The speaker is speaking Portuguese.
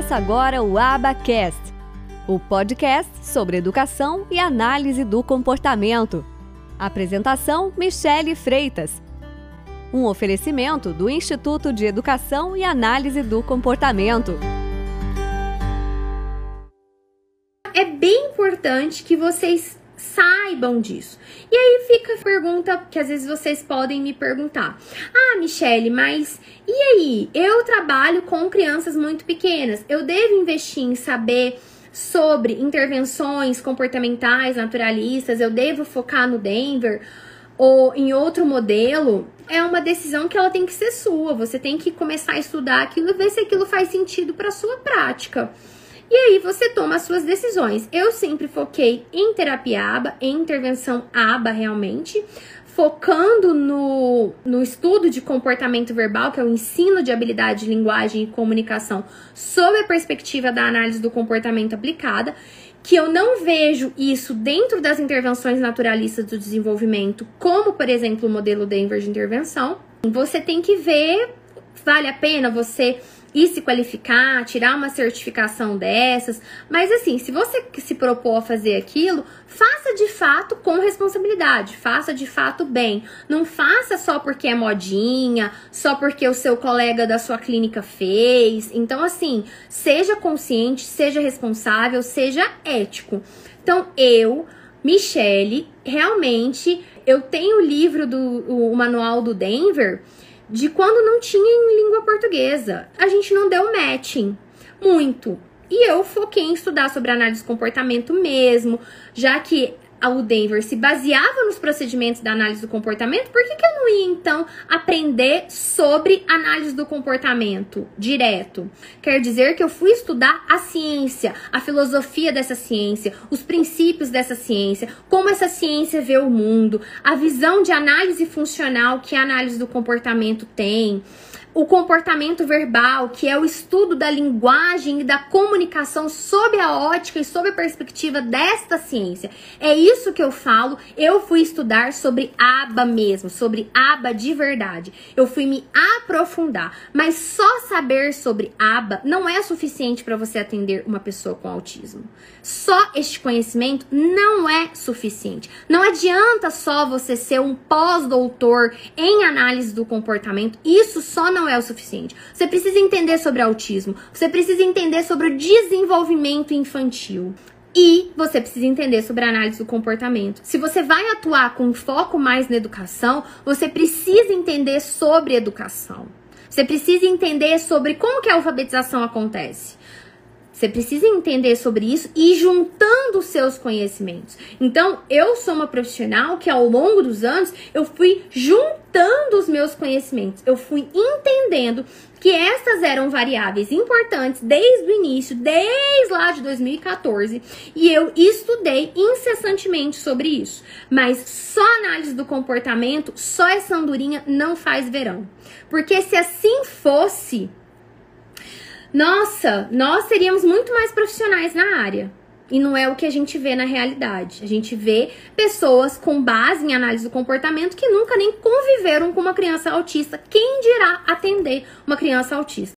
Começa agora o Abacast, o podcast sobre educação e análise do comportamento. Apresentação: Michele Freitas. Um oferecimento do Instituto de Educação e Análise do Comportamento. É bem importante que vocês saibam disso. E aí fica a pergunta que às vezes vocês podem me perguntar: Ah, Michele, mas e aí? Eu trabalho com crianças muito pequenas. Eu devo investir em saber sobre intervenções comportamentais naturalistas? Eu devo focar no Denver? ou em outro modelo, é uma decisão que ela tem que ser sua. Você tem que começar a estudar aquilo e ver se aquilo faz sentido para sua prática. E aí você toma as suas decisões. Eu sempre foquei em terapia ABA, em intervenção ABA realmente, focando no, no estudo de comportamento verbal, que é o ensino de habilidade de linguagem e comunicação, sob a perspectiva da análise do comportamento aplicada, que eu não vejo isso dentro das intervenções naturalistas do desenvolvimento, como por exemplo o modelo Denver de intervenção. Você tem que ver, vale a pena você ir se qualificar, tirar uma certificação dessas. Mas assim, se você se propor a fazer aquilo, faça de fato com responsabilidade, faça de fato bem. Não faça só porque é modinha, só porque o seu colega da sua clínica fez. Então, assim, seja consciente, seja responsável, seja ético. Então, eu, Michele, realmente, eu tenho o livro do o manual do Denver de quando não tinha em língua portuguesa. A gente não deu matching muito. E eu foquei em estudar sobre análise de comportamento mesmo, já que o Denver se baseava nos procedimentos da análise do comportamento, por que, que eu não ia então aprender sobre análise do comportamento direto? Quer dizer que eu fui estudar a ciência, a filosofia dessa ciência, os princípios dessa ciência, como essa ciência vê o mundo, a visão de análise funcional que a análise do comportamento tem o comportamento verbal, que é o estudo da linguagem e da comunicação sob a ótica e sob a perspectiva desta ciência. É isso que eu falo. Eu fui estudar sobre aba mesmo, sobre aba de verdade. Eu fui me aprofundar, mas só saber sobre aba não é suficiente para você atender uma pessoa com autismo. Só este conhecimento não é suficiente. Não adianta só você ser um pós-doutor em análise do comportamento. Isso só não não é o suficiente. Você precisa entender sobre autismo, você precisa entender sobre o desenvolvimento infantil. E você precisa entender sobre a análise do comportamento. Se você vai atuar com foco mais na educação, você precisa entender sobre educação. Você precisa entender sobre como que a alfabetização acontece. Você precisa entender sobre isso e juntando os seus conhecimentos. Então, eu sou uma profissional que ao longo dos anos eu fui juntando os meus conhecimentos. Eu fui entendendo que essas eram variáveis importantes desde o início, desde lá de 2014, e eu estudei incessantemente sobre isso. Mas só análise do comportamento, só essa andorinha não faz verão. Porque se assim fosse, nossa, nós seríamos muito mais profissionais na área. E não é o que a gente vê na realidade. A gente vê pessoas com base em análise do comportamento que nunca nem conviveram com uma criança autista. Quem dirá atender uma criança autista?